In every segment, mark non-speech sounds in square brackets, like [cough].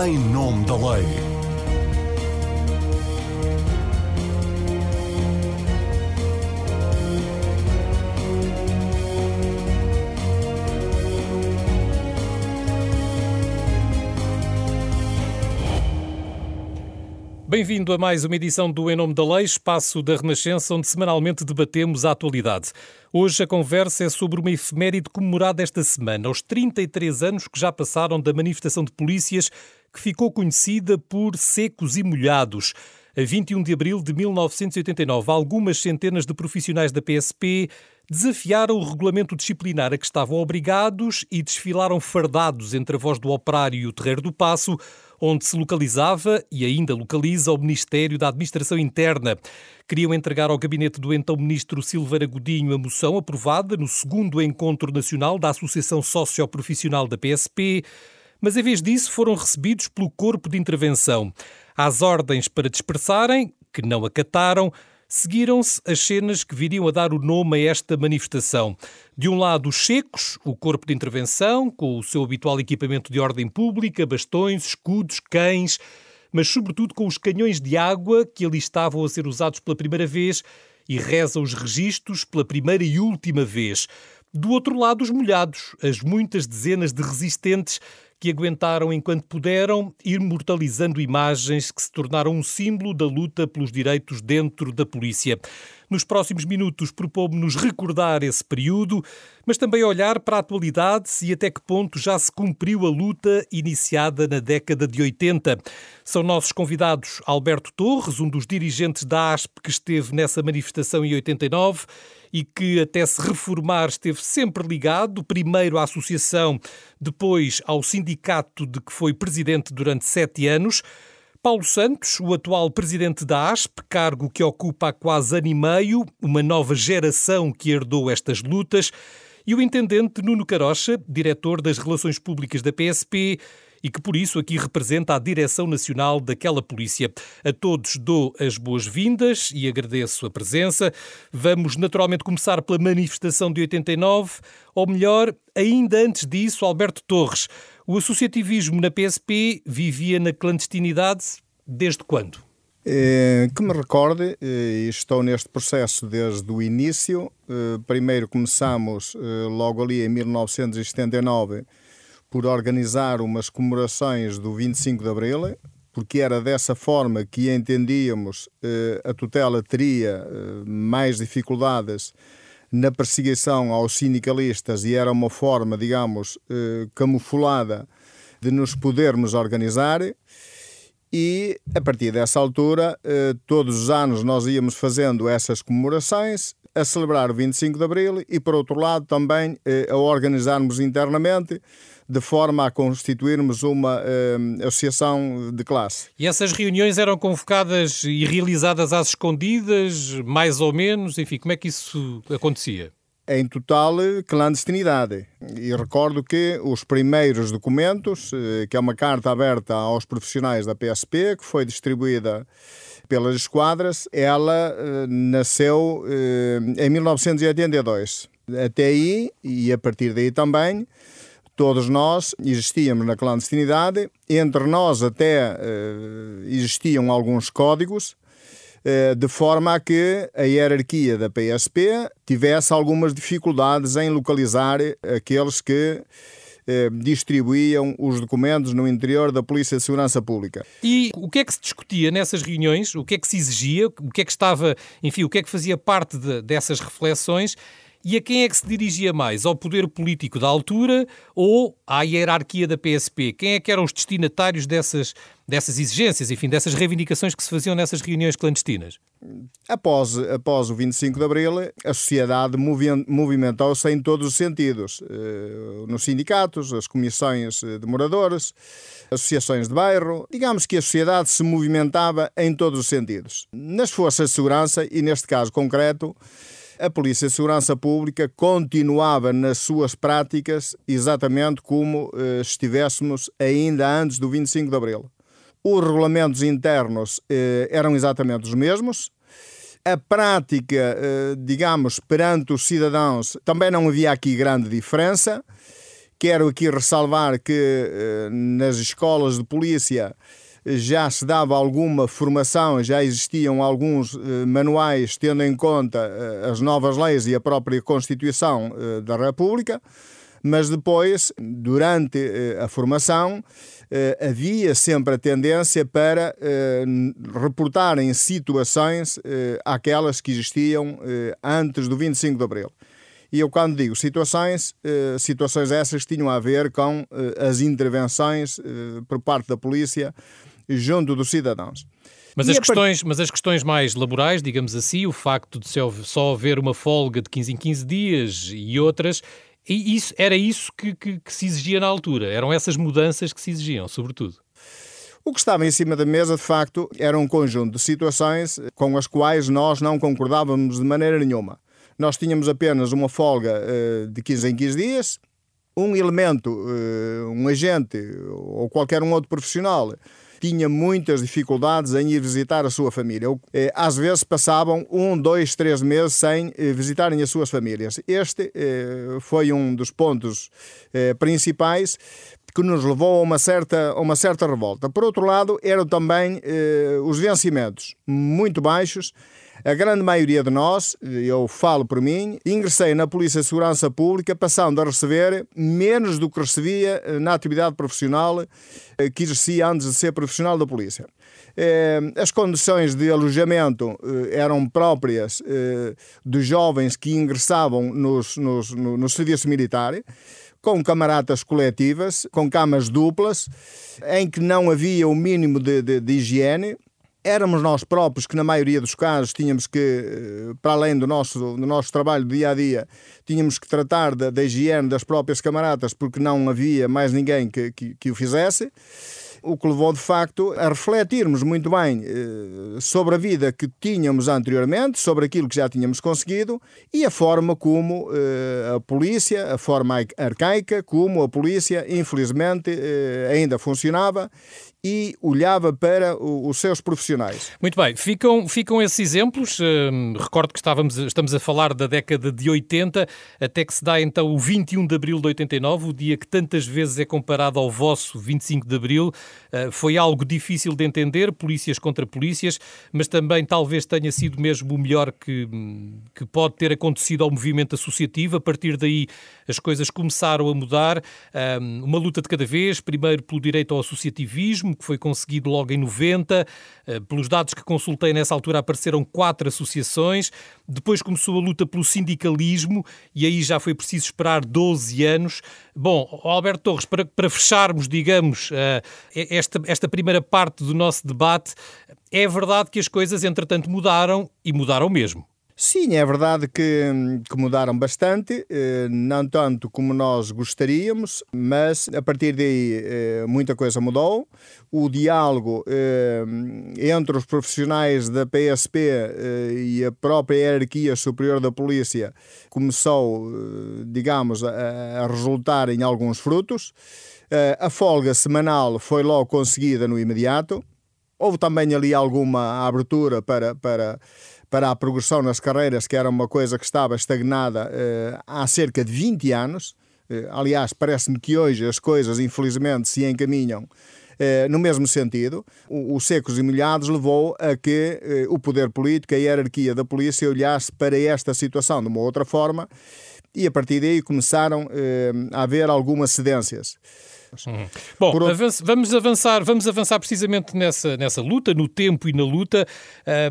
em nome da lei. Bem-vindo a mais uma edição do Em Nome da Lei, espaço da Renascença, onde semanalmente debatemos a atualidade. Hoje a conversa é sobre uma efeméride comemorada esta semana, aos 33 anos que já passaram da manifestação de polícias que ficou conhecida por Secos e Molhados. A 21 de abril de 1989, algumas centenas de profissionais da PSP desafiaram o regulamento disciplinar a que estavam obrigados e desfilaram fardados entre a voz do operário e o terreiro do passo, onde se localizava e ainda localiza o Ministério da Administração Interna. Queriam entregar ao gabinete do então ministro Silveira Godinho a moção aprovada no segundo encontro nacional da Associação Socioprofissional da PSP, mas em vez disso foram recebidos pelo corpo de intervenção. Às ordens para dispersarem, que não acataram, seguiram-se as cenas que viriam a dar o nome a esta manifestação. De um lado, os secos, o corpo de intervenção, com o seu habitual equipamento de ordem pública, bastões, escudos, cães, mas sobretudo com os canhões de água que ali estavam a ser usados pela primeira vez e reza os registros pela primeira e última vez. Do outro lado, os molhados, as muitas dezenas de resistentes que aguentaram enquanto puderam, imortalizando imagens que se tornaram um símbolo da luta pelos direitos dentro da polícia. Nos próximos minutos propomos-nos recordar esse período, mas também olhar para a atualidade e até que ponto já se cumpriu a luta iniciada na década de 80. São nossos convidados Alberto Torres, um dos dirigentes da ASP que esteve nessa manifestação em 89 e que até se reformar esteve sempre ligado, primeiro à associação, depois ao sindicato de que foi presidente durante sete anos. Paulo Santos, o atual presidente da ASP, cargo que ocupa há quase ano e meio, uma nova geração que herdou estas lutas, e o intendente Nuno Carocha, diretor das Relações Públicas da PSP, e que por isso aqui representa a Direção Nacional daquela polícia. A todos dou as boas-vindas e agradeço a presença. Vamos naturalmente começar pela manifestação de 89, ou melhor, ainda antes disso, Alberto Torres. O associativismo na PSP vivia na clandestinidade desde quando? É, que me recorde, eh, estou neste processo desde o início. Eh, primeiro começamos logo ali em 1979 por organizar umas comemorações do 25 de Abril, porque era dessa forma que entendíamos eh, a tutela teria eh, mais dificuldades na perseguição aos sindicalistas e era uma forma, digamos, eh, camuflada de nos podermos organizar. E a partir dessa altura, eh, todos os anos nós íamos fazendo essas comemorações, a celebrar o 25 de Abril e, por outro lado, também eh, a organizarmos internamente de forma a constituirmos uma uh, associação de classe. E essas reuniões eram convocadas e realizadas às escondidas, mais ou menos? Enfim, como é que isso acontecia? Em total, clandestinidade. E recordo que os primeiros documentos, eh, que é uma carta aberta aos profissionais da PSP, que foi distribuída pelas esquadras, ela uh, nasceu uh, em 1982. Até aí, e a partir daí também, todos nós existíamos na clandestinidade, entre nós até uh, existiam alguns códigos, de forma a que a hierarquia da PSP tivesse algumas dificuldades em localizar aqueles que eh, distribuíam os documentos no interior da Polícia de Segurança Pública. E o que é que se discutia nessas reuniões? O que é que se exigia? O que é que estava, enfim, o que é que fazia parte de, dessas reflexões? E a quem é que se dirigia mais? Ao poder político da altura ou à hierarquia da PSP? Quem é que eram os destinatários dessas, dessas exigências, enfim, dessas reivindicações que se faziam nessas reuniões clandestinas? Após, após o 25 de Abril, a sociedade movimentou-se em todos os sentidos. Eh, nos sindicatos, as comissões de moradores, associações de bairro. Digamos que a sociedade se movimentava em todos os sentidos. Nas forças de segurança, e neste caso concreto, a Polícia de Segurança Pública continuava nas suas práticas exatamente como eh, estivéssemos ainda antes do 25 de Abril. Os regulamentos internos eh, eram exatamente os mesmos. A prática, eh, digamos, perante os cidadãos, também não havia aqui grande diferença Quero aqui ressalvar que eh, nas escolas de polícia já se dava alguma formação, já existiam alguns eh, manuais tendo em conta eh, as novas leis e a própria Constituição eh, da República, mas depois, durante a formação, havia sempre a tendência para reportarem situações aquelas que existiam antes do 25 de Abril. E eu, quando digo situações, situações essas tinham a ver com as intervenções por parte da polícia junto dos cidadãos. Mas as, questões, mas as questões mais laborais, digamos assim, o facto de só haver uma folga de 15 em 15 dias e outras, e isso, era isso que, que, que se exigia na altura? Eram essas mudanças que se exigiam, sobretudo? O que estava em cima da mesa, de facto, era um conjunto de situações com as quais nós não concordávamos de maneira nenhuma. Nós tínhamos apenas uma folga uh, de 15 em 15 dias, um elemento, uh, um agente ou qualquer um outro profissional tinha muitas dificuldades em ir visitar a sua família. Eh, às vezes passavam um, dois, três meses sem eh, visitarem as suas famílias. Este eh, foi um dos pontos principais que nos levou a uma certa, a uma certa revolta. Por outro lado, eram também os vencimentos muito baixos a grande maioria de nós, eu falo por mim, ingressei na Polícia de Segurança Pública passando a receber menos do que recebia eh, na atividade profissional eh, que exercia antes de ser profissional da Polícia. Eh, as condições de alojamento eram próprias dos jovens que ingressavam nos, nos, no, no serviço militar com camaradas coletivas, com camas duplas, em que não havia o mínimo de, de, de higiene éramos nós próprios que, na maioria dos casos, tínhamos que, eh, para além do nosso, do nosso trabalho do dia a dia, tínhamos que tratar da, da higiene das próprias camaradas porque não havia mais ninguém que, que, que o fizesse o que levou de facto a refletirmos muito bem eh, sobre a vida que tínhamos anteriormente, sobre aquilo que já tínhamos conseguido e a forma como eh, a polícia, a forma arcaica, como a polícia, infelizmente, ainda funcionava e olhava para os seus profissionais. Muito bem, ficam, ficam esses exemplos. Uh, recordo que estávamos, estamos a falar da década de 80, até que se dá então o 21 de abril de 89, o dia que tantas vezes é comparado ao vosso 25 de abril. Uh, foi algo difícil de entender, polícias contra polícias, mas também talvez tenha sido mesmo o melhor que, que pode ter acontecido ao movimento associativo. A partir daí as coisas começaram a mudar. Uh, uma luta de cada vez, primeiro pelo direito ao associativismo que foi conseguido logo em 90. Eh, pelos dados que consultei nessa altura apareceram quatro associações. Depois começou a luta pelo sindicalismo e aí já foi preciso esperar 12 anos. Bom, Alberto Torres, para, para fecharmos, digamos, eh, esta, esta primeira parte do nosso debate, é verdade que as coisas, entretanto, mudaram e mudaram mesmo. Sim, é verdade que, que, mudaram bastante, eh, não tanto como nós gostaríamos, mas a partir daí eh, muita coisa mudou. O diálogo eh, entre os profissionais da PSP e a própria hierarquia superior da polícia começou, digamos, a, a resultar em alguns frutos. A folga semanal foi logo conseguida no imediato. Houve também ali alguma abertura para, para para a progressão nas carreiras, que era uma coisa que estava estagnada eh, há cerca de 20 anos. Eh, aliás, parece-me que hoje as coisas, infelizmente, se encaminham eh, no mesmo sentido. O, o Secos e Molhados levou a que o poder político, a hierarquia da polícia, olhasse para esta situação de uma outra forma e a partir daí começaram a haver algumas cedências. Uhum. Bom, Por... vamos avançar, vamos avançar precisamente nessa, nessa luta, no tempo e na luta.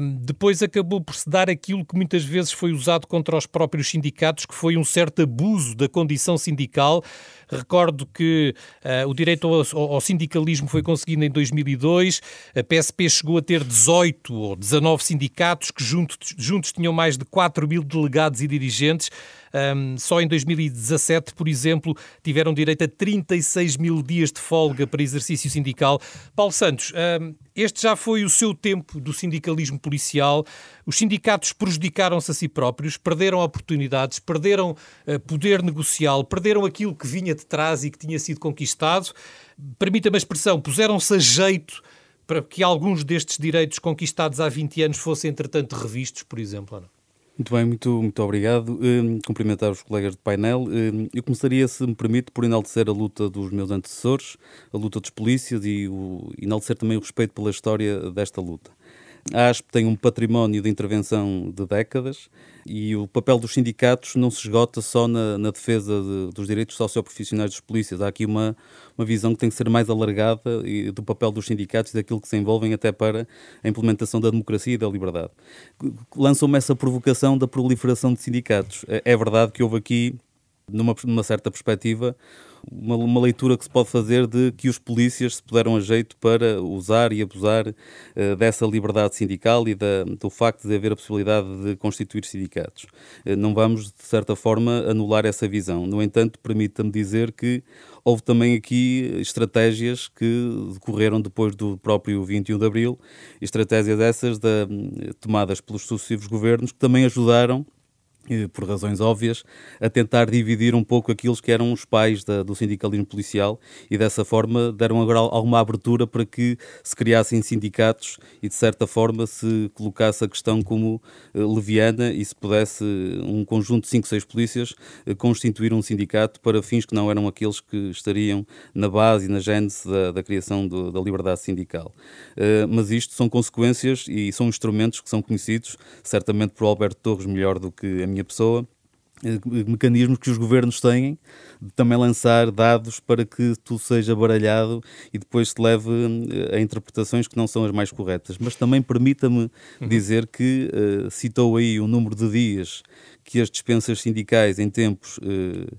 Um, depois acabou por se dar aquilo que muitas vezes foi usado contra os próprios sindicatos, que foi um certo abuso da condição sindical. Recordo que uh, o direito ao, ao, sindicalismo foi conseguido em 2002, a PSP chegou a ter 18 ou 19 sindicatos que juntos, juntos tinham mais de 4 mil delegados e dirigentes. Um, só em 2017, por exemplo, tiveram direito a 36 mil dias de folga para exercício sindical. Paulo Santos, um, este já foi o seu tempo do sindicalismo policial. Os sindicatos prejudicaram-se a si próprios, perderam oportunidades, perderam uh, poder negocial, perderam aquilo que vinha de trás e que tinha sido conquistado. Permita-me a expressão, puseram-se a jeito para que alguns destes direitos conquistados há 20 anos fossem, entretanto, revistos, por exemplo, ou não? Muito bem, muito, muito obrigado. Um, cumprimentar os colegas de painel. Um, eu começaria, se me permite, por enaltecer a luta dos meus antecessores, a luta dos polícias e o, enaltecer também o respeito pela história desta luta. A ASP tem um património de intervenção de décadas e o papel dos sindicatos não se esgota só na, na defesa de, dos direitos socioprofissionais dos polícias. Há aqui uma, uma visão que tem que ser mais alargada do papel dos sindicatos e daquilo que se envolvem até para a implementação da democracia e da liberdade. Lançam-me essa provocação da proliferação de sindicatos. É, é verdade que houve aqui, numa, numa certa perspectiva, uma, uma, leitura que se pode fazer de que os polícias se puderam a jeito para usar e abusar uh, dessa liberdade sindical e da, do facto de haver a possibilidade de constituir sindicatos. Uh, não vamos, de certa forma, anular essa visão. No entanto, permita-me dizer que houve também aqui estratégias que decorreram depois do próprio 21 de Abril, estratégias essas de, tomadas pelos sucessivos governos que também ajudaram por razões óbvias, a tentar dividir um pouco aqueles que eram os pais da, do sindicalismo policial e dessa forma deram agora alguma abertura para que se criassem sindicatos e de certa forma se colocasse a questão como uh, leviana e se pudesse um conjunto de 5, 6 polícias uh, constituir um sindicato para fins que não eram aqueles que estariam na base e na gênese da, da criação do, da liberdade sindical. Uh, mas isto são consequências e são instrumentos que são conhecidos certamente por Alberto Torres melhor do que a minha pessoa, eh, mecanismos que os governos têm de também lançar dados para que tudo seja baralhado e depois se leve eh, a interpretações que não são as mais corretas. Mas também permita-me uhum. dizer que uh, citou aí o número de dias que as dispensas sindicais em tempos uh,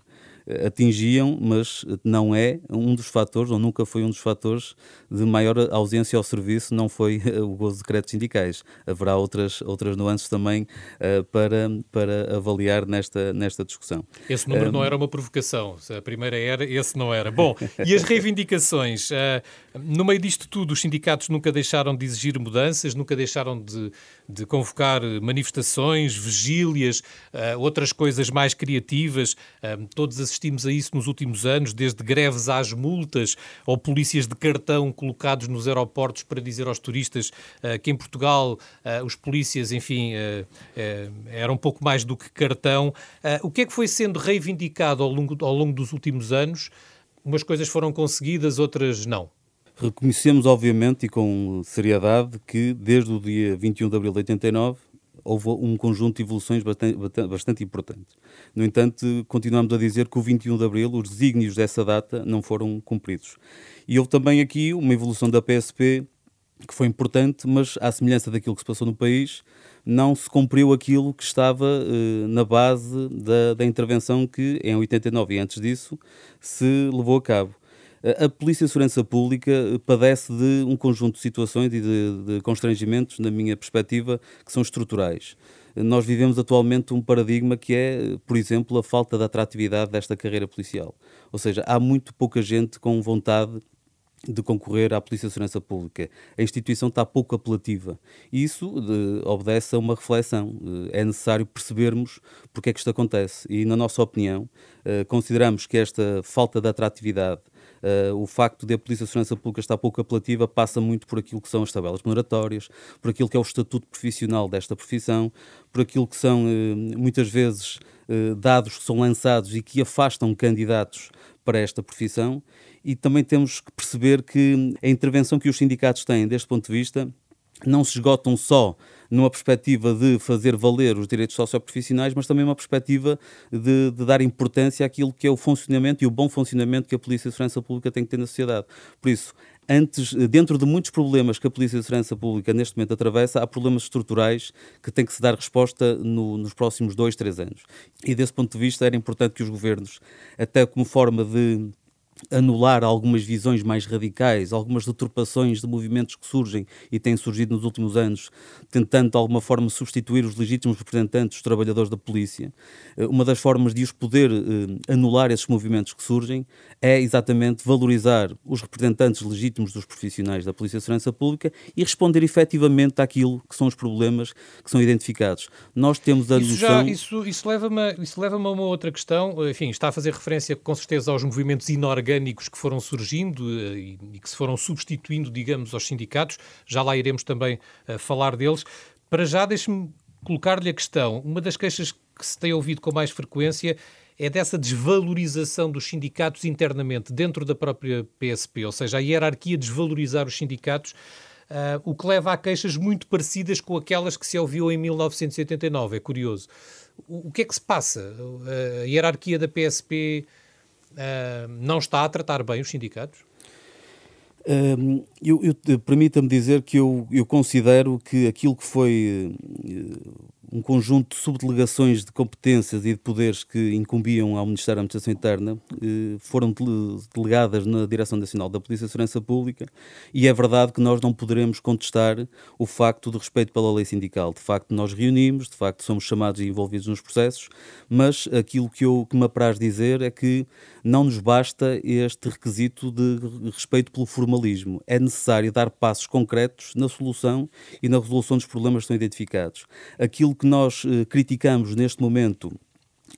atingiam, mas não é um dos fatores, ou nunca foi um dos fatores de maior ausência ao serviço, não foi [laughs] o gozo de decretos sindicais. Haverá outras, outras nuances também uh, para, para avaliar nesta, nesta discussão. Esse número uh, não era uma provocação, a primeira era, esse não era. Bom, e as reivindicações? Uh, no meio disto tudo, os sindicatos nunca deixaram de exigir mudanças, nunca deixaram de, de convocar manifestações, vigílias, outras coisas mais criativas. todos assistimos a isso nos últimos anos, desde greves às multas ou polícias de cartão colocados nos aeroportos para dizer aos turistas uh, que em Portugal uh, os polícias, enfim, uh, eram um pouco mais do que cartão. o que é que foi sendo reivindicado ao longo, ao longo dos últimos anos? Umas coisas foram conseguidas, outras não. Reconhecemos, obviamente, e com seriedade, que desde o dia 21 de abril de 89 houve um conjunto de evoluções bastante, bastante importante. No entanto, continuamos a dizer que o 21 de abril, os desígnios dessa data não foram cumpridos. E houve também aqui uma evolução da PSP que foi importante, mas à semelhança daquilo que se passou no país, não se cumpriu aquilo que estava eh, na base da, da intervenção que, em 89 e antes disso, se levou a cabo. A Polícia de Segurança Pública padece de um conjunto de situações e de, de constrangimentos, na minha perspectiva, que são estruturais. Nós vivemos atualmente um paradigma que é, por exemplo, a falta de atratividade desta carreira policial. Ou seja, há muito pouca gente com vontade de concorrer à Polícia de Segurança Pública. A instituição está pouco apelativa. Isso de, obedece a uma reflexão. É necessário percebermos porque é que isto acontece. E, na nossa opinião, eh, consideramos que esta falta de atratividade Uh, o facto de a Polícia de Segurança Pública estar pouco apelativa passa muito por aquilo que são as tabelas moratórias, por aquilo que é o estatuto profissional desta profissão, por aquilo que são, uh, muitas vezes, uh, dados que são lançados e que afastam candidatos para esta profissão. E também temos que perceber que a intervenção que os sindicatos têm deste ponto de vista não se esgotam só numa perspectiva de fazer valer os direitos socioprofissionais, mas também uma perspectiva de, de, dar importância àquilo que é o funcionamento e o bom funcionamento que a Polícia de Segurança Pública tem que ter na sociedade. Por isso, antes, dentro de muitos problemas que a Polícia de Segurança Pública neste momento atravessa, há problemas estruturais que têm que se dar resposta no, nos próximos dois, três anos. E desse ponto de vista era importante que os governos, até como forma de anular algumas visões mais radicais, algumas deturpações de movimentos que surgem e têm surgido nos últimos anos, tentando de alguma forma substituir os legítimos representantes dos trabalhadores da polícia. Eh, uma das formas de os poder eh, anular esses movimentos que surgem é exatamente valorizar os representantes legítimos dos profissionais da Polícia de Segurança Pública e responder efetivamente àquilo que são os problemas que são identificados. Nós temos a isso noção... Já, isso, isso leva-me leva a uma outra questão, enfim, está a fazer referência com certeza aos movimentos inorgânicos orgânicos que foram surgindo eh, e, que se foram substituindo, digamos, aos sindicatos. Já lá iremos também uh, falar deles. Para já, deixe-me colocar-lhe a questão. Uma das queixas que se tem ouvido com mais frequência é dessa desvalorização dos sindicatos internamente dentro da própria PSP, ou seja, a hierarquia desvalorizar os sindicatos, uh, o que leva a queixas muito parecidas com aquelas que se ouviu em 1989. É curioso. O, o que é que se passa? Uh, a hierarquia da PSP uh, ah, não está a tratar bem os sindicatos? Um, eu, eu Permita-me dizer que eu, eu considero que aquilo que foi um conjunto de subdelegações de competências e de poderes que incumbiam ao Ministério da Administração Interna eh, foram delegadas na Direção Nacional da Polícia e Segurança Pública e é verdade que nós não poderemos contestar o facto de respeito pela lei sindical. De facto, nós reunimos, de facto, somos chamados e envolvidos nos processos, mas aquilo que, eu, que me apraz dizer é que não nos basta este requisito de respeito pelo formalismo. É necessário dar passos concretos na solução e na resolução dos problemas que estão identificados. Aquilo que nós eh, criticamos neste momento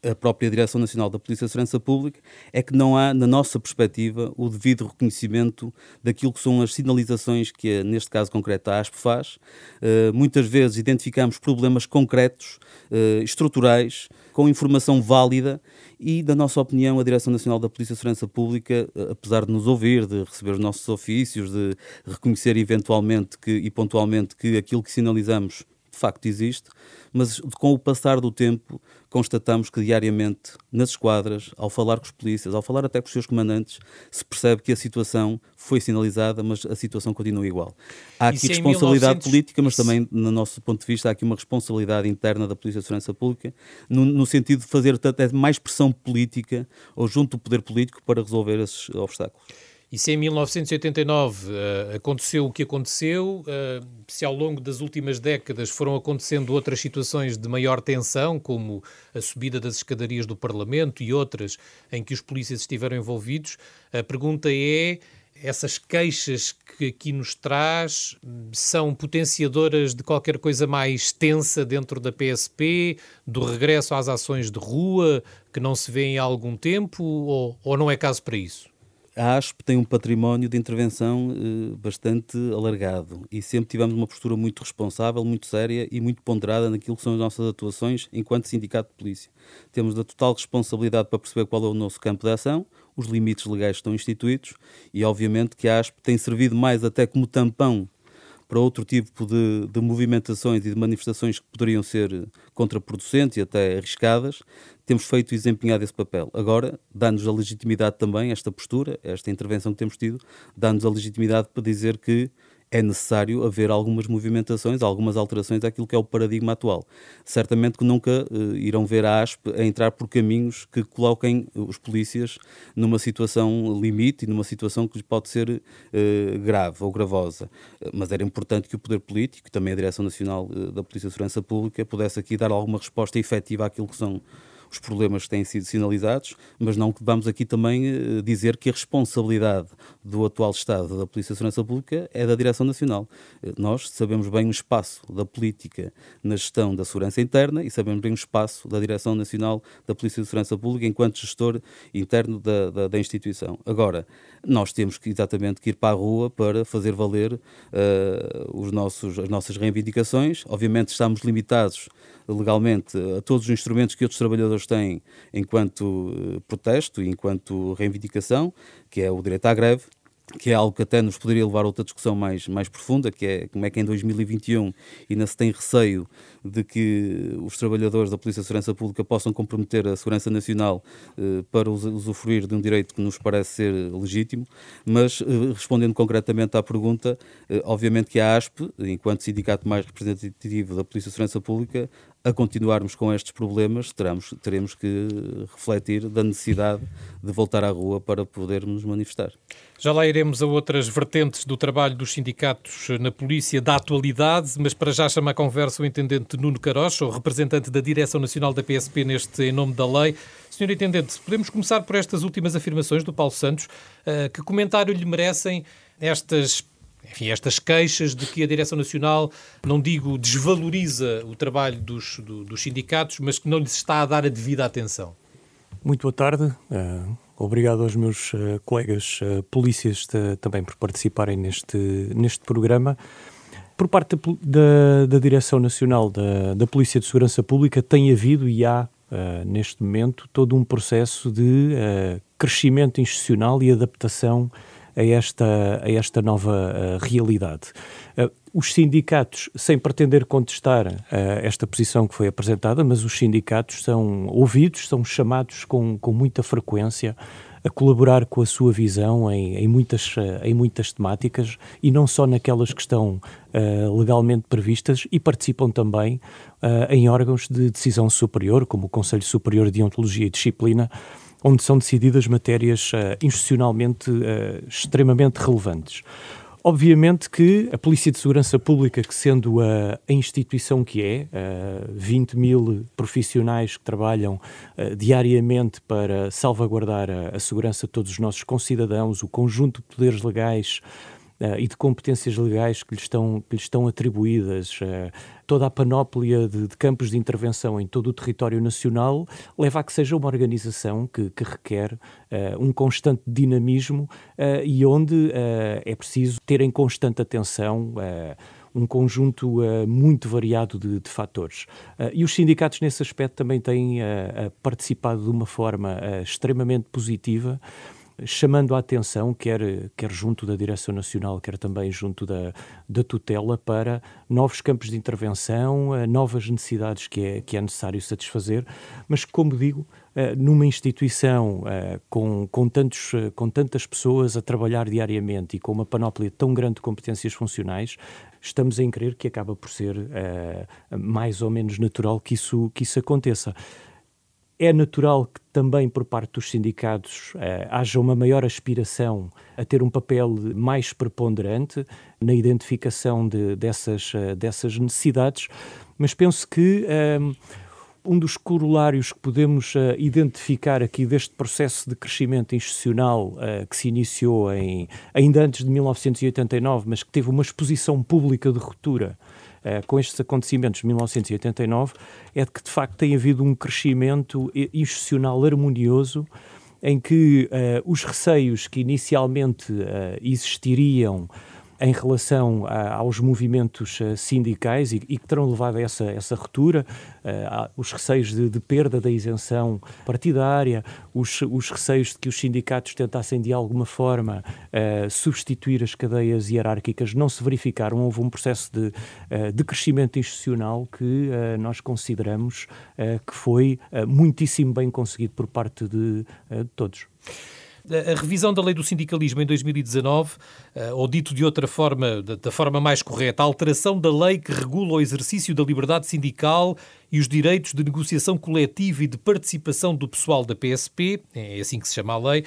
a própria Direção Nacional da Polícia e Segurança Pública é que não há, na nossa perspectiva, o devido reconhecimento daquilo que são as sinalizações que, neste caso concreto, a ASP faz. Uh, muitas vezes identificamos problemas concretos, uh, estruturais, com informação válida e, da nossa opinião, a Direção Nacional da Polícia e Segurança Pública, apesar de nos ouvir, de receber os nossos ofícios, de reconhecer eventualmente que, e pontualmente que aquilo que sinalizamos de facto existe, mas com o passar do tempo constatamos que diariamente nas esquadras, ao falar com os polícias, ao falar até com os seus comandantes, se percebe que a situação foi sinalizada, mas a situação continua igual. Há aqui responsabilidade 1900... política, mas também, no nosso ponto de vista, há aqui uma responsabilidade interna da Polícia de Segurança Pública, no, no sentido de fazer até mais pressão política ou junto do poder político para resolver esses obstáculos. E se em 1989 uh, aconteceu o que aconteceu, uh, se ao longo das últimas décadas foram acontecendo outras situações de maior tensão, como a subida das escadarias do Parlamento e outras em que os polícias estiveram envolvidos, a pergunta é: essas queixas que aqui nos traz são potenciadoras de qualquer coisa mais tensa dentro da PSP, do regresso às ações de rua que não se vê em algum tempo, ou, ou não é caso para isso? A ASP tem um património de intervenção eh, bastante alargado e sempre tivemos uma postura muito responsável, muito séria e muito ponderada naquilo que são as nossas atuações enquanto sindicato de polícia. Temos a total responsabilidade para perceber qual é o nosso campo de ação, os limites legais estão instituídos e, obviamente, que a ASP tem servido mais até como tampão para outro tipo de, de, movimentações e de manifestações que poderiam ser contraproducentes e até arriscadas, temos feito e desempenhado esse papel. Agora, dá-nos a legitimidade também, esta postura, esta intervenção que temos tido, dá-nos a legitimidade para dizer que é necessário haver algumas movimentações, algumas alterações àquilo que é o paradigma atual. Certamente que nunca uh, irão ver a ASP a entrar por caminhos que coloquem os polícias numa situação limite e numa situação que lhes pode ser uh, grave ou gravosa. Mas era importante que o poder político, também a Direção Nacional da Polícia de Segurança Pública, pudesse aqui dar alguma resposta efetiva àquilo que são os problemas que têm sido sinalizados, mas não vamos aqui também eh, dizer que a responsabilidade do atual Estado da Polícia de Segurança Pública é da Direção Nacional. Eh, nós sabemos bem o espaço da política na gestão da segurança interna e sabemos bem o espaço da Direção Nacional da Polícia de Segurança Pública enquanto gestor interno da, da, da instituição. Agora, nós temos que exatamente que ir para a rua para fazer valer uh, os nossos, as nossas reivindicações. Obviamente estamos limitados legalmente a todos os instrumentos que outros trabalhadores têm enquanto eh, protesto e enquanto reivindicação, que é o direito à greve, que é algo que até nos poderia levar a outra discussão mais, mais profunda, que é como é que em 2021 ainda se tem receio de que os trabalhadores da Polícia de Segurança Pública possam comprometer a segurança nacional eh, para usufruir de um direito que nos parece ser legítimo, mas eh, respondendo concretamente à pergunta, eh, obviamente que a ASP, enquanto sindicato mais representativo da Polícia de Segurança Pública, a continuarmos com estes problemas, teremos, teremos que refletir da necessidade de voltar à rua para podermos manifestar. Já lá iremos a outras vertentes do trabalho dos sindicatos na polícia da atualidade, mas para já chama a conversa o intendente Nuno Carocha, o representante da Direção Nacional da PSP neste Em Nome da Lei. Senhor Intendente, podemos começar por estas últimas afirmações do Paulo Santos. Uh, que comentário lhe merecem estas enfim, estas queixas de que a Direção Nacional, não digo desvaloriza o trabalho dos, do, dos sindicatos, mas que não lhes está a dar a devida atenção. Muito boa tarde. Uh, obrigado aos meus uh, colegas uh, polícias também por participarem neste, neste programa. por parte da, da Direção Nacional da, da Polícia de Segurança Pública tem havido e há, neste momento, todo um processo de crescimento institucional e adaptação a esta, a esta nova uh, realidade. Uh, os sindicatos, sem pretender contestar uh, esta posição que foi apresentada, mas os sindicatos são ouvidos, são chamados com, com muita frequência a colaborar com a sua visão em, em, muitas, em muitas temáticas e não só naquelas que estão uh, legalmente previstas e participam também uh, em órgãos de decisão superior, como o Conselho Superior de Ontologia e Disciplina, onde são decididas matérias uh, institucionalmente extremamente relevantes. Obviamente que a Polícia de Segurança Pública, que sendo a, a instituição que é, uh, 20 mil profissionais que trabalham uh, diariamente para salvaguardar a, a, segurança de todos os nossos concidadãos, o conjunto de poderes legais uh, e de competências legais que lhes estão, que lhes estão atribuídas, uh, toda a panóplia de, de, campos de intervenção em todo o território nacional, leva a que seja uma organização que, que requer uh, um constante dinamismo e onde é preciso ter em constante atenção um conjunto uh, muito variado de, de fatores. Uh, e os sindicatos, nesse aspecto, também têm uh, participado de uma forma extremamente positiva chamando a atenção, quer, quer junto da Direção Nacional, quer também junto da, da tutela, para novos campos de intervenção, eh, novas necessidades que é, que é necessário satisfazer, mas, como digo, eh, numa instituição eh, com, com, tantos, com tantas pessoas a trabalhar diariamente e com uma panóplia tão grande de competências funcionais, estamos em crer que acaba por ser mais ou menos natural que isso, que isso aconteça. É natural que também por parte dos sindicatos eh, haja uma maior aspiração a ter um papel mais preponderante na identificação de, dessas, uh, dessas necessidades, mas penso que um, eh, um dos corolários que podemos identificar aqui deste processo de crescimento institucional que se iniciou em, ainda antes de 1989, mas que teve uma exposição pública de ruptura com estes acontecimentos de 1989 é de que, de facto, tem havido um crescimento institucional harmonioso em que uh, os receios que inicialmente uh, existiriam em relação a, aos movimentos uh, sindicais e, e, que terão levado a essa, essa ruptura, uh, os receios de, de, perda da isenção partidária, os, os, receios de que os sindicatos tentassem de alguma forma uh, substituir as cadeias hierárquicas não se verificaram. Houve um processo de, de crescimento institucional que nós consideramos que foi muitíssimo bem conseguido por parte de, de todos. A revisão da lei do sindicalismo em 2019, eh, ou dito de outra forma, da forma mais correta, a alteração da lei que regula o exercício da liberdade sindical e os direitos de negociação coletiva e de participação do pessoal da PSP, é assim que se chama a lei,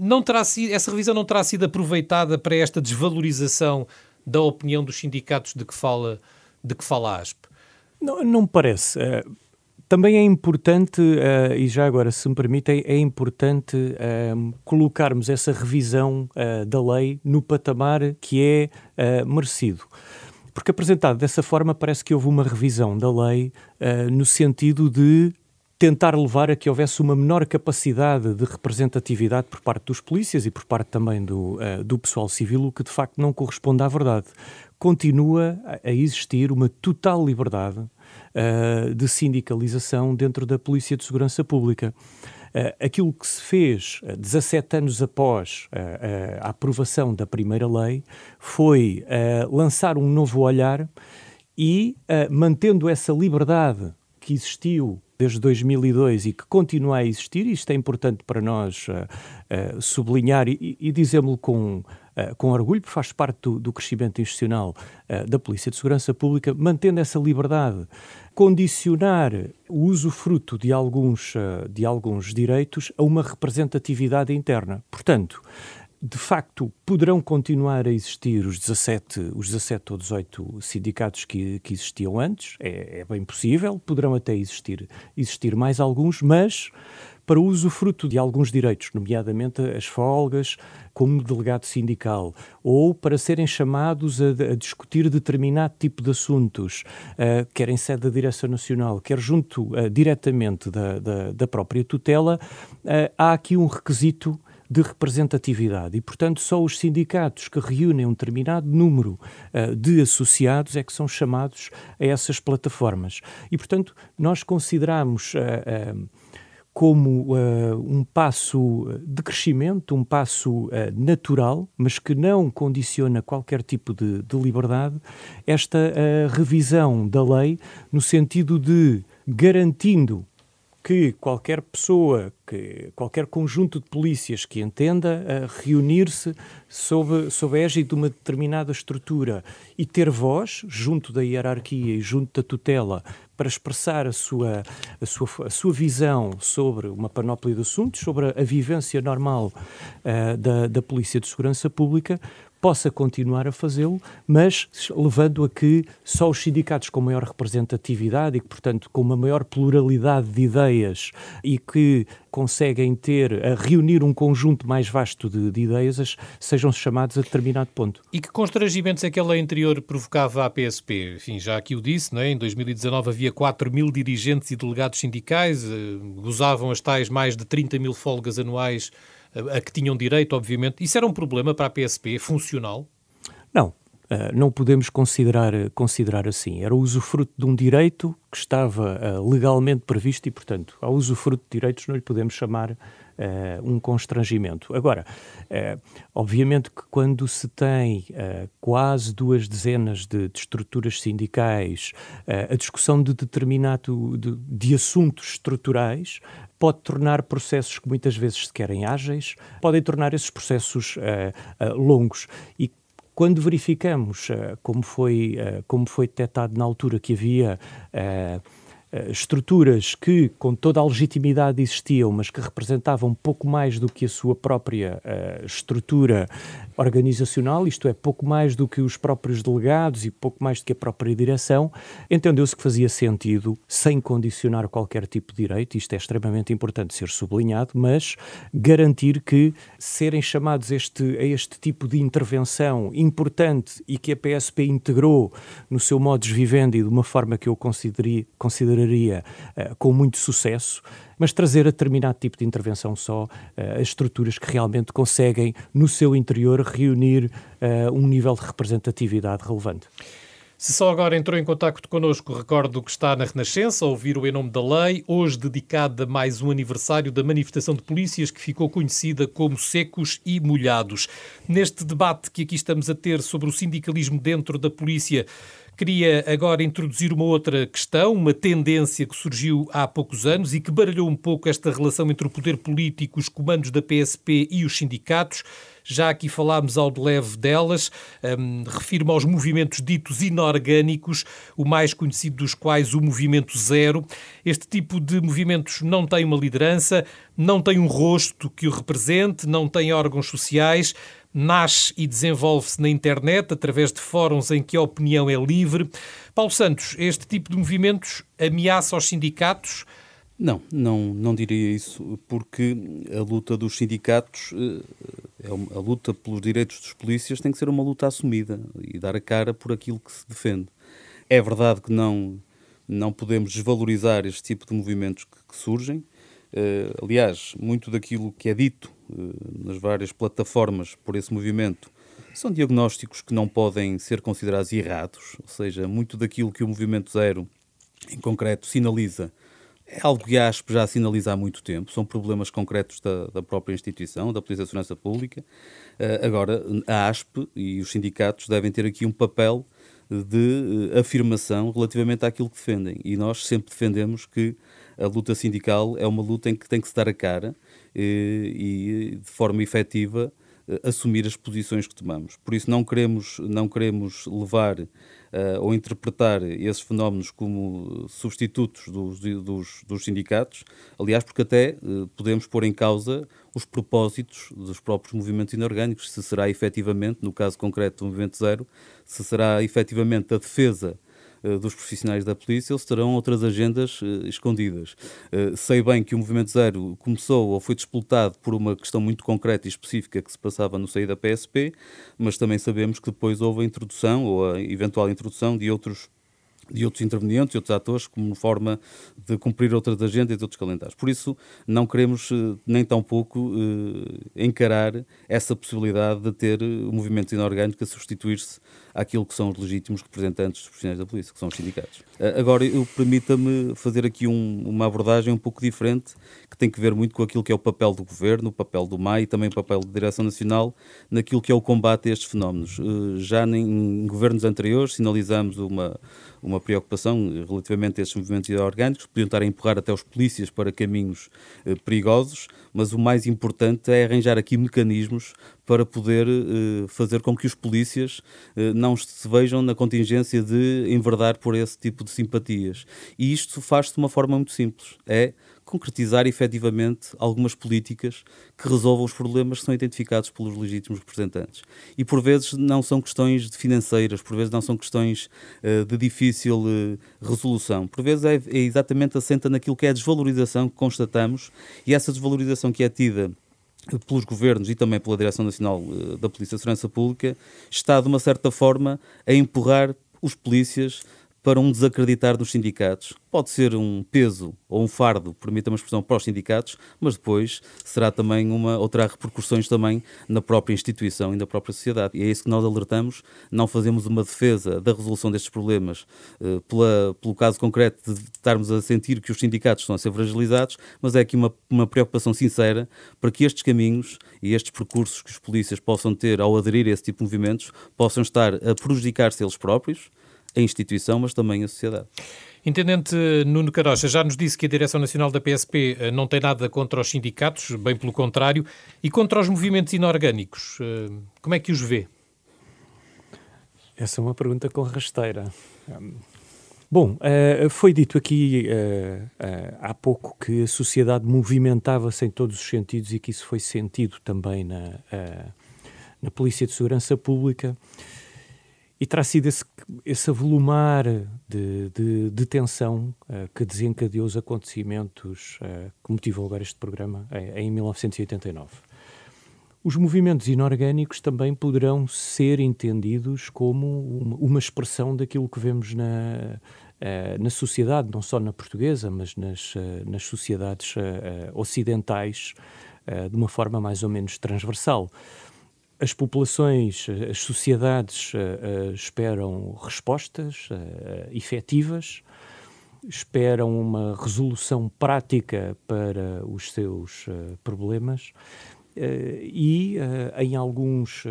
não terá sido, essa revisão não terá sido aproveitada para esta desvalorização da opinião dos sindicatos de que fala, de que fala a ASP? Não, não me parece. Eh, também é importante, uh, e já agora, se me permitem, é importante uh, colocarmos essa revisão uh, da lei no patamar que é merecido. Porque apresentado dessa forma, parece que houve uma revisão da lei no sentido de tentar levar a que houvesse uma menor capacidade de representatividade por parte dos polícias e por parte também do, do pessoal civil, o que de facto não corresponde à verdade. Continua a existir uma total liberdade uh, de sindicalização dentro da Polícia de Segurança Pública. Uh, aquilo que se fez uh, 17 anos após uh, a aprovação da primeira lei foi lançar um novo olhar e, mantendo essa liberdade que existiu desde 2002 e que continua a existir, isto é importante para nós sublinhar e, e dizemos-lo com eh, com orgulho, porque faz parte do, do crescimento institucional uh, da Polícia de Segurança Pública, mantendo essa liberdade, condicionar o usufruto de alguns, uh, de alguns direitos a uma representatividade interna. Portanto, de facto, poderão continuar a existir os 17, os 17 ou 18 sindicatos que, que existiam antes, é, é bem possível, poderão até existir, existir mais alguns, mas para o usufruto de alguns direitos, nomeadamente as folgas, como delegado sindical, ou para serem chamados a, a discutir determinado tipo de assuntos, uh, quer em sede da Direção Nacional, quer junto uh, diretamente da, da, da, própria tutela, uh, há aqui um requisito de representatividade e, portanto, só os sindicatos que reúnem um determinado número uh, de associados é que são chamados a essas plataformas. E, portanto, nós consideramos. Uh, uh, como uh, um passo de crescimento, um passo uh, natural, mas que não condiciona qualquer tipo de, de liberdade, esta uh, revisão da lei no sentido de garantindo que qualquer pessoa, que qualquer conjunto de polícias que entenda reunir-se sob, sob a égide de uma determinada estrutura e ter voz junto da hierarquia e junto da tutela para expressar a sua, a sua, a sua visão sobre uma panóplia de assuntos, sobre a, a vivência normal uh, da, da Polícia de Segurança Pública, possa continuar a fazê-lo, mas levando a que só os sindicatos com maior representatividade e portanto, com uma maior pluralidade de ideias e que conseguem ter, a reunir um conjunto mais vasto de, de ideias, sejam chamados a determinado ponto. E que constrangimentos é que a lei anterior provocava à PSP? Enfim, já aqui o disse, não é? em 2019 havia 4 mil dirigentes e delegados sindicais, eh, gozavam as tais mais de 30 mil folgas anuais a que tinham direito, obviamente. Isso era um problema para a PSP, funcional? Não, Uh, não podemos considerar, considerar assim. Era o usufruto de um direito que estava uh, legalmente previsto e, portanto, ao usufruto de direitos não lhe podemos chamar uh, um constrangimento. Agora, obviamente que quando se tem quase duas dezenas de, de estruturas sindicais, a discussão de determinado de, de assuntos estruturais pode tornar processos que muitas vezes se querem ágeis, podem tornar esses processos uh, uh, longos. E quando verificamos, uh, como, foi, como foi detectado na altura que havia estruturas que, com toda a legitimidade, existiam, mas que representavam pouco mais do que a sua própria uh, estrutura organizacional, isto é, pouco mais do que os próprios delegados e pouco mais do que a própria direção, entendeu-se que fazia sentido, sem condicionar qualquer tipo de direito, isto é extremamente importante ser sublinhado, mas garantir que serem chamados este, a este tipo de intervenção importante e que a PSP integrou no seu modus vivendi de uma forma que eu consideraria uh, com muito sucesso, mas trazer a determinado tipo de intervenção só uh, as estruturas que realmente conseguem, no seu interior, reunir uh, um nível de representatividade relevante. Se só agora entrou em contato connosco, recordo que está na Renascença a ouvir o Em Nome da Lei, hoje dedicada a mais um aniversário da manifestação de polícias que ficou conhecida como Secos e Molhados. Neste debate que aqui estamos a ter sobre o sindicalismo dentro da polícia, Queria agora introduzir uma outra questão, uma tendência que surgiu há poucos anos e que baralhou um pouco esta relação entre o poder político, os comandos da PSP e os sindicatos. Já aqui falámos ao de leve delas, um, refiro-me aos movimentos ditos inorgânicos, o mais conhecido dos quais o Movimento Zero. Este tipo de movimentos não tem uma liderança, não tem um rosto que o represente, não tem órgãos sociais, nasce e desenvolve-se na internet através de fóruns em que a opinião é livre. Paulo Santos, este tipo de movimentos ameaça os sindicatos? Não, não, não diria isso, porque a luta dos sindicatos, eh, é a luta pelos direitos dos polícias tem que ser uma luta assumida e dar a cara por aquilo que se defende. É verdade que não, não podemos desvalorizar este tipo de movimentos que, que surgem. Uh, aliás, muito daquilo que é dito nas várias plataformas por esse movimento são diagnósticos que não podem ser considerados errados, ou seja, muito daquilo que o Movimento Zero, em concreto, sinaliza é algo que a ASP já sinaliza há muito tempo, são problemas concretos da, da própria instituição, da Polícia de Segurança Pública. Uh, agora, a ASP e os sindicatos devem ter aqui um papel de uh, afirmação relativamente àquilo que defendem. E nós sempre defendemos que a luta sindical é uma luta em que tem que se dar a cara e, de forma efetiva assumir as posições que tomamos. Por isso não queremos, não queremos levar uh, ou interpretar esses fenómenos como substitutos dos, dos, dos sindicatos, aliás, porque até uh, podemos pôr em causa os propósitos dos próprios movimentos inorgânicos, se será efetivamente, no caso concreto do Movimento Zero, se será efetivamente a defesa eh, dos profissionais da polícia se terão outras agendas uh, escondidas. Uh, sei bem que o Movimento Zero começou ou foi disputado por uma questão muito concreta e específica que se passava no seio da PSP, mas também sabemos que depois houve a introdução ou a eventual introdução de outros de outros intervenientes e outros atores como forma de cumprir outras agendas e outros calendários. Por isso, não queremos eh, nem tão pouco eh, encarar essa possibilidade de ter o movimento inorgânico a substituir-se àquilo que são os legítimos representantes dos profissionais da polícia, que são os sindicatos. Eh, agora, permita-me fazer aqui um, uma abordagem um pouco diferente, que tem que ver muito com aquilo que é o papel do governo, o papel do MAI e também o papel da Direção Nacional naquilo que é o combate a estes fenómenos. Já em governos anteriores sinalizamos uma uma preocupação relativamente a estes movimentos orgânicos, que podiam estar a empurrar até os polícias para caminhos eh, perigosos, mas o mais importante é arranjar aqui mecanismos para poder eh, fazer com que os polícias eh, não se vejam na contingência de enverdar por esse tipo de simpatias. E isto faz-se de uma forma muito simples. É concretizar efetivamente algumas políticas que resolvam os problemas que são identificados pelos legítimos representantes. E por vezes não são questões financeiras, por vezes não são questões uh, de difícil uh, resolução, por vezes é, é exatamente assenta naquilo que é a desvalorização que constatamos e essa desvalorização que é tida pelos governos e também pela Direção Nacional eh, da Polícia de Segurança Pública, está de uma certa forma a empurrar os polícias para um desacreditar dos sindicatos. Pode ser um peso ou um fardo, permita-me a expressão, para os sindicatos, mas depois será também uma, ou terá repercussões também na própria instituição e na própria sociedade. E é isso que nós alertamos. Não fazemos uma defesa da resolução destes problemas uh, pela, pelo caso concreto de estarmos a sentir que os sindicatos estão a ser fragilizados, mas é aqui uma, uma preocupação sincera para que estes caminhos e estes percursos que os polícias possam ter ao aderir a esse tipo de movimentos possam estar a prejudicar-se eles próprios, a instituição, mas também a sociedade. Intendente Nuno Carocha já nos disse que a Direção Nacional da PSP eh, não tem nada contra os sindicatos, bem pelo contrário, e contra os movimentos inorgânicos. Eh, como é que os vê? Essa é uma pergunta com rasteira. Bom, eh, foi dito aqui há pouco que a sociedade movimentava-se em todos os sentidos e que isso foi sentido também na, na Polícia de Segurança Pública e terá sido esse, esse avolumar de, de, de tensão uh, que desencadeou os acontecimentos uh, que motivou agora este programa em, em 1989. Os movimentos inorgânicos também poderão ser entendidos como uma, uma expressão daquilo que vemos na, uh, na sociedade, não só na portuguesa, mas nas, nas sociedades ocidentais, de uma forma mais ou menos transversal as populações, as sociedades uh, uh, esperam respostas uh, efetivas, esperam uma resolução prática para os seus problemas e em, alguns,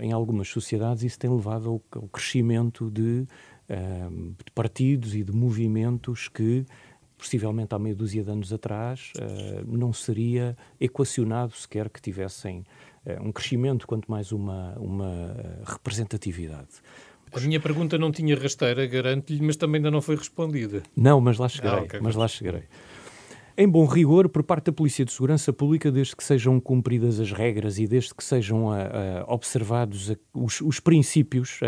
em algumas sociedades isso tem levado ao, crescimento de, de, partidos e de movimentos que possivelmente há meia dúzia de anos atrás não seria equacionado sequer que tivessem eh, um crescimento, quanto mais uma, uma eh, representatividade. A minha pergunta não tinha rasteira, garanto-lhe, mas também ainda não foi respondida. Não, mas lá chegarei. Ah, okay, mas lá chegarei. Em bom rigor, por parte da Polícia de Segurança Pública, desde que sejam cumpridas as regras e desde que sejam a, a, observados a, os, os, princípios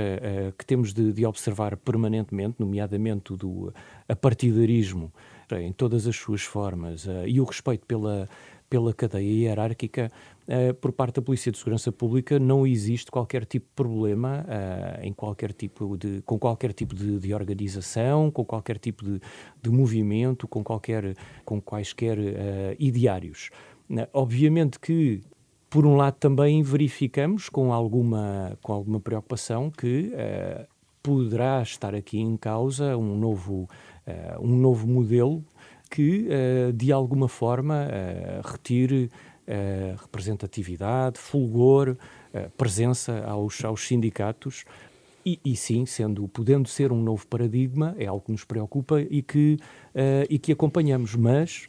que temos de, de, observar permanentemente, nomeadamente do apartidarismo em todas as suas formas e o respeito pela, pela cadeia hierárquica, uh, por parte da Polícia de Segurança Pública não existe qualquer tipo de problema uh, em qualquer tipo de, com qualquer tipo de, de organização, com qualquer tipo de, de, movimento, com, qualquer, com quaisquer uh, ideários. obviamente que por um lado também verificamos com alguma, com alguma preocupação que poderá estar aqui em causa um novo, um novo modelo que, de alguma forma, retire uh, representatividade, fulgor, presença aos, aos sindicatos. E, e, sim, sendo, podendo ser um novo paradigma, é algo que nos preocupa e que, e que acompanhamos. Mas,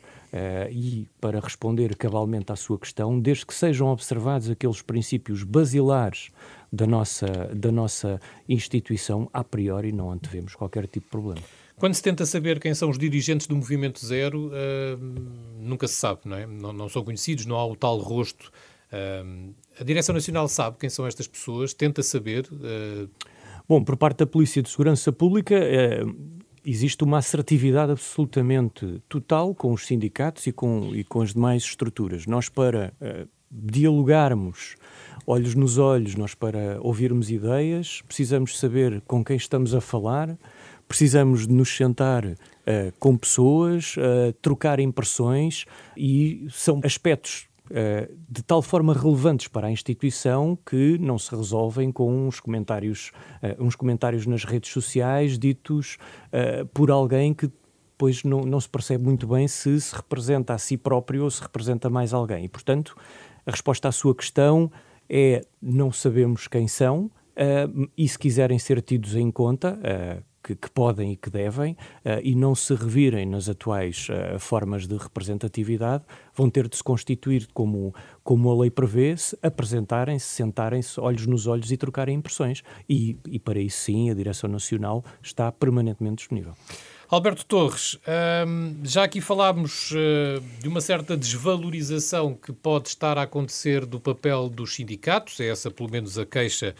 e para responder cabalmente à sua questão, desde que sejam observados aqueles princípios basilares da nossa, da nossa instituição, a priori não antevemos qualquer tipo de problema. Quando se tenta saber quem são os dirigentes do Movimento Zero, uh, nunca se sabe, não é? Não, não, são conhecidos, não há o tal rosto. Uh, a Direção Nacional sabe quem são estas pessoas, tenta saber. Uh... Bom, por parte da Polícia de Segurança Pública, existe uma assertividade absolutamente total com os sindicatos e com, e com as demais estruturas. Nós, para dialogarmos olhos nos olhos, nós, para ouvirmos ideias, precisamos saber com quem estamos a falar precisamos de nos sentar uh, com pessoas, uh, trocar impressões e são aspectos uh, de tal forma relevantes para a instituição que não se resolvem com uns comentários, uns comentários nas redes sociais ditos por alguém que depois não, não se percebe muito bem se se representa a si próprio ou se representa mais alguém. E, portanto, a resposta à sua questão é não sabemos quem são uh, e se quiserem ser tidos em conta, uh, que, que, podem e que devem, uh, e não se revirem nas atuais uh, formas de representatividade, vão ter de se constituir como, como a lei prevê, se apresentarem-se, sentarem-se, olhos nos olhos e trocarem impressões. E, e para isso, sim, a Direção Nacional está permanentemente disponível. Alberto Torres, hum, já aqui falámos uh, de uma certa desvalorização que pode estar a acontecer do papel dos sindicatos, é essa pelo menos a queixa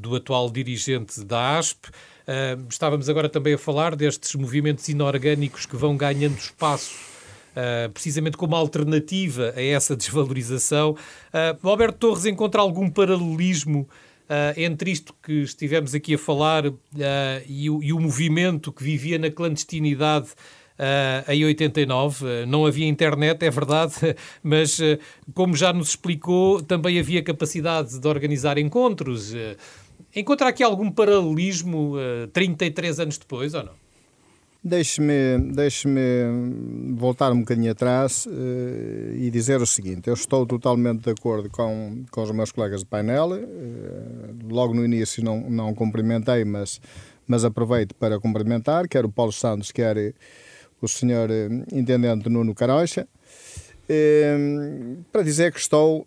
do atual dirigente da ASP. Uh, estávamos agora também a falar destes movimentos inorgânicos que vão ganhando espaço Uh, precisamente como alternativa a essa [laughs] desvalorização. Uh, Alberto Torres encontra algum paralelismo uh, entre isto que estivemos aqui a falar uh, e, o, e, o, movimento que vivia na clandestinidade uh, em 89. não havia internet, é verdade, [laughs] mas como já nos explicou, também havia capacidade de organizar encontros. Encontra aqui algum paralelismo 33 anos depois ou não? Deixe-me deixe voltar um bocadinho atrás uh, e dizer o seguinte: eu estou totalmente de acordo com, com os meus colegas de painel. Uh, logo no início não, não cumprimentei, mas, mas aproveito para cumprimentar, quer o Paulo Santos, quer o senhor uh, Intendente Nuno Carocha. Para dizer que estou,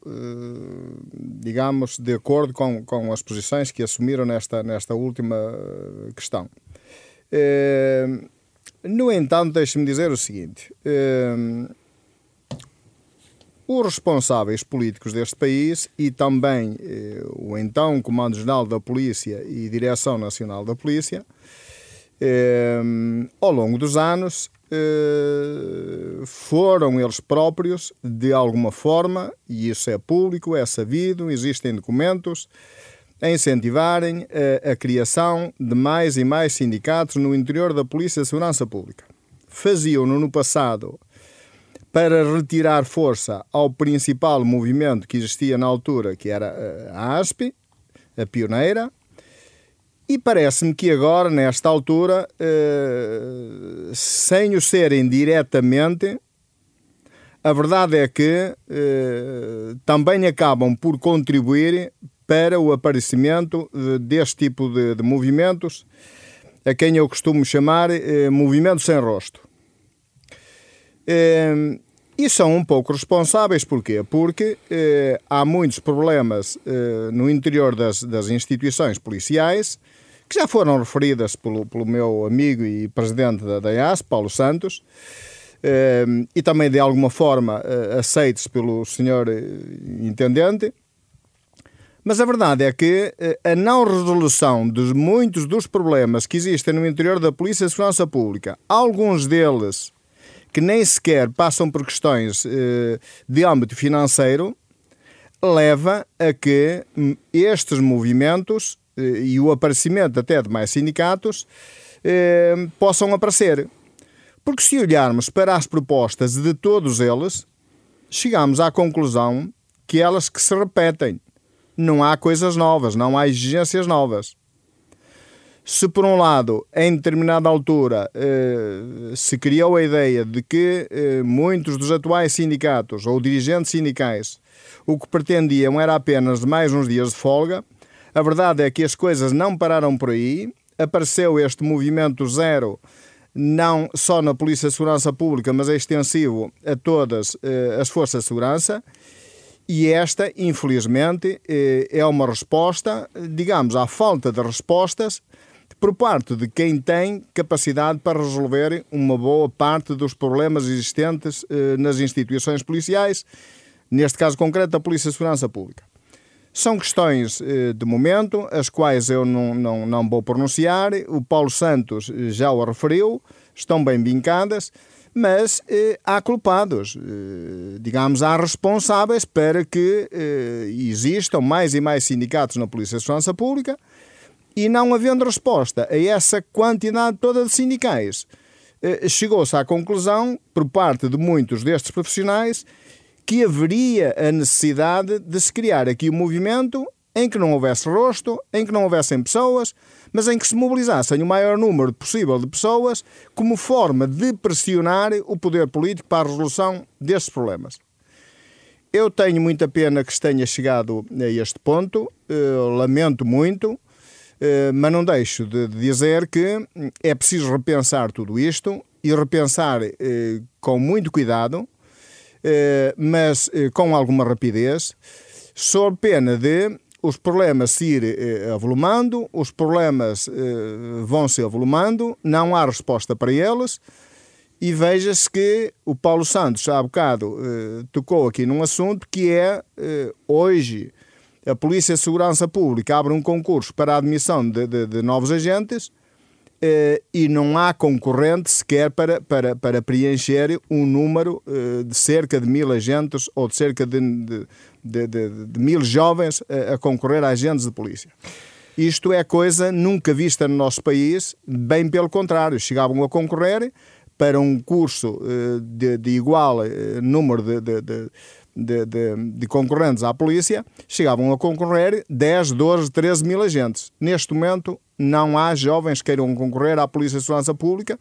digamos, de acordo com, com as posições que assumiram nesta, nesta última questão. No entanto, deixe-me dizer o seguinte: um, os responsáveis políticos deste país e também eh, o então Comando-Geral da Polícia e Direção Nacional da Polícia, eh, ao longo dos anos, eh, foram eles próprios, de alguma forma, e isso é público, é sabido, existem documentos, a incentivarem a, a criação de mais e mais sindicatos no interior da Polícia de Segurança Pública. Faziam-no no passado para retirar força ao principal movimento que existia na altura, que era a ASP, a pioneira, e parece-me que agora, nesta altura, eh, sem o serem diretamente, a verdade é que eh, também acabam por contribuir para o aparecimento deste tipo de, movimentos, a quem eu costumo chamar eh, movimento sem rosto. Eh, e são um pouco responsáveis, porquê? Porque eh, há muitos problemas eh, no interior das, das, instituições policiais, que já foram referidas pelo, pelo meu amigo e presidente da, da IAS, Paulo Santos, eh, e também de alguma forma eh, aceitos pelo senhor intendente, mas a verdade é que eh, a não resolução de muitos dos problemas que existem no interior da Polícia de Segurança Pública, alguns deles que nem sequer passam por questões eh, de âmbito financeiro, leva a que hum, estes movimentos eh, e o aparecimento até de mais sindicatos possam aparecer. Porque se olharmos para as propostas de todos eles, chegamos à conclusão que elas que se repetem não há coisas novas, não há exigências novas. Se, por um lado, em determinada altura, eh, se criou a ideia de que eh, muitos dos atuais sindicatos ou dirigentes sindicais o que pretendiam era apenas mais uns dias de folga, a verdade é que as coisas não pararam por aí. Apareceu este movimento zero, não só na Polícia de Segurança Pública, mas é extensivo a todas eh, as forças de segurança e esta, infelizmente, é uma resposta, digamos, à falta de respostas por parte de quem tem capacidade para resolver uma boa parte dos problemas existentes eh, nas instituições policiais, neste caso concreto, a Polícia de Segurança Pública. São questões eh, de momento, as quais eu não, não, não vou pronunciar, o Paulo Santos já o referiu, estão bem vincadas mas eh, há culpados, eh, digamos, há responsáveis para que eh, existam mais e mais sindicatos na Polícia de Segurança Pública E não havendo resposta a essa quantidade toda de sindicais, eh, chegou-se à conclusão, por parte de muitos destes profissionais, que haveria a necessidade de se criar aqui um movimento em que não houvesse rosto, em que não houvessem pessoas, mas em que se mobilizassem o maior número possível de pessoas como forma de pressionar o poder político para a resolução destes problemas. Eu tenho muita pena que se tenha chegado a este ponto, uh, lamento muito, mas não deixo de dizer que é preciso repensar tudo isto e repensar uh, com muito cuidado, mas com alguma rapidez, sob pena de os problemas se ir eh, avolumando, os problemas eh, vão se avolumando, não há resposta para eles. E veja-se que o Paulo Santos, há bocado, eh, tocou aqui num assunto que é eh, hoje a Polícia de Segurança Pública abre um concurso para a admissão de, de, de novos agentes eh, e não há concorrente sequer para, para, para preencher um número eh, de cerca de mil agentes ou de cerca de, de, de, mil jovens a, a concorrer a agentes de polícia. Isto é coisa nunca vista no nosso país, bem pelo contrário, chegavam a concorrer para um curso eh, de, de igual número de, de, de, de, concorrentes à polícia, chegavam a concorrer 10, 12, 13 mil agentes. Neste momento, não há jovens que queiram concorrer à Polícia de Segurança Pública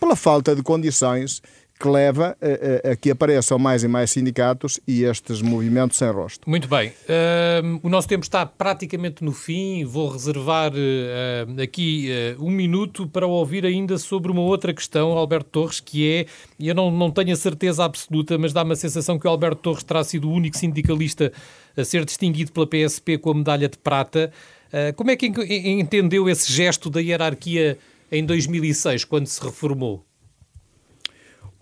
pela falta de condições que leva a, a, a, que apareçam mais e mais sindicatos e estes movimentos sem rosto. Muito bem. Uh, o nosso tempo está praticamente no fim. Vou reservar uh, aqui uh, um minuto para ouvir ainda sobre uma outra questão, Alberto Torres, que é, eu não, não tenho a certeza absoluta, mas dá-me a sensação que o Alberto Torres terá sido o único sindicalista a ser distinguido pela PSP com a medalha de prata. Ah, como é que entendeu esse gesto da hierarquia em 2006, quando se reformou?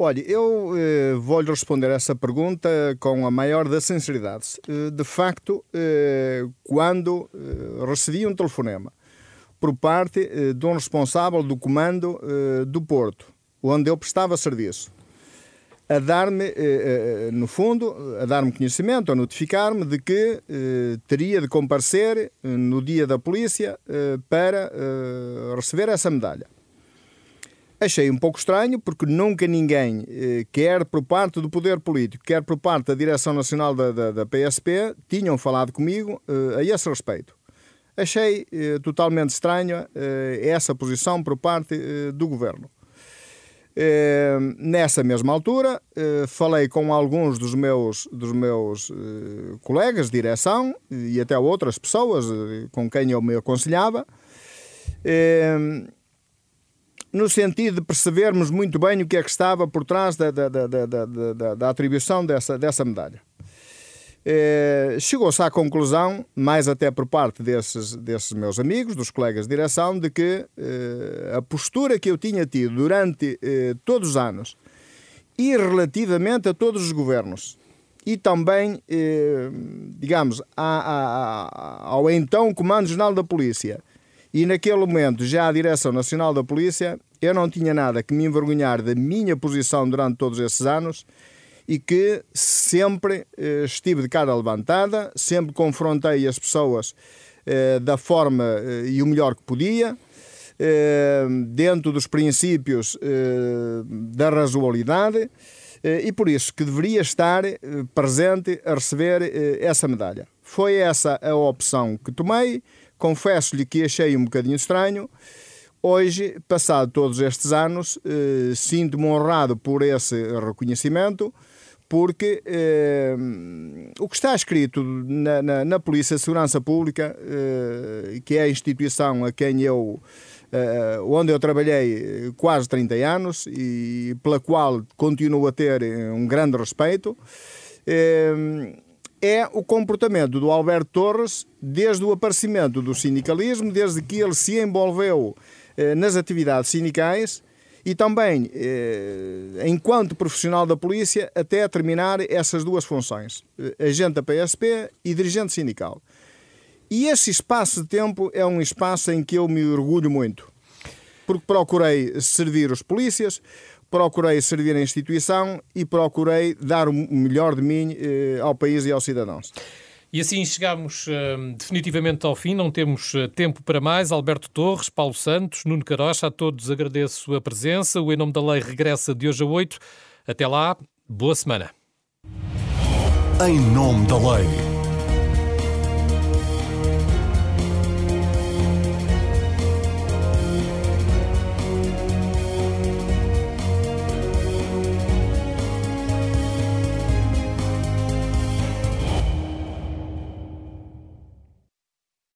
Olha, eu eh, vou-lhe responder essa pergunta com a maior das sinceridades. Eh, de facto, eh, quando eh, recebi um telefonema por parte eh, de um responsável do comando eh, do Porto, onde eu prestava serviço, a dar-me, no fundo, a dar-me conhecimento, a notificar-me de que teria de comparecer no dia da polícia para receber essa medalha. Achei um pouco estranho, porque nunca ninguém, eh, quer por parte do poder político, quer por parte da Direção Nacional da, da, da PSP, tinham falado comigo eh, a esse respeito. Achei eh, totalmente estranha essa posição por parte do governo. nessa mesma altura, falei com alguns dos meus, dos meus colegas de direção e até outras pessoas com quem eu me aconselhava no sentido de percebermos muito bem o que é que estava por trás da, da, da, da, da atribuição dessa, dessa medalha. Eh, Chegou-se à conclusão, mais até por parte desses, desses meus amigos, dos colegas de direção, de que eh, a postura que eu tinha tido durante eh, todos os anos e relativamente a todos os governos e também, digamos, a, a, a, ao então Comando General da Polícia e naquele momento, já a Direção Nacional da Polícia, eu não tinha nada que me envergonhar da minha posição durante todos esses anos e que sempre eh, estive de cara levantada, sempre confrontei as pessoas eh, da forma eh, e o melhor que podia, eh, dentro dos princípios eh, da razoabilidade, eh, e por isso que deveria estar presente a receber essa medalha. Foi essa a opção que tomei confesso-lhe que achei um bocadinho estranho. Hoje, passado todos estes anos, eh, sinto-me honrado por esse reconhecimento, porque eh, o que está escrito na, na, na, Polícia de Segurança Pública, eh, que é a instituição a quem eu, eh, onde eu trabalhei quase 30 anos e pela qual continuo a ter um grande respeito, eh, é o comportamento do Alberto Torres desde o aparecimento do sindicalismo, desde que ele se envolveu eh, nas atividades sindicais e também, eh, enquanto profissional da polícia, até terminar essas duas funções, eh, agente da PSP e dirigente sindical. E esse espaço de tempo é um espaço em que eu me orgulho muito, porque procurei servir os polícias, procurei servir a instituição e procurei dar o melhor de mim eh, ao país e aos cidadãos. E assim chegamos uh, definitivamente ao fim, não temos uh, tempo para mais. Alberto Torres, Paulo Santos, Nuno Carocha, a todos agradeço a presença. O Em Nome da Lei regressa de hoje a 8. Até lá, boa semana. Em Nome da Lei.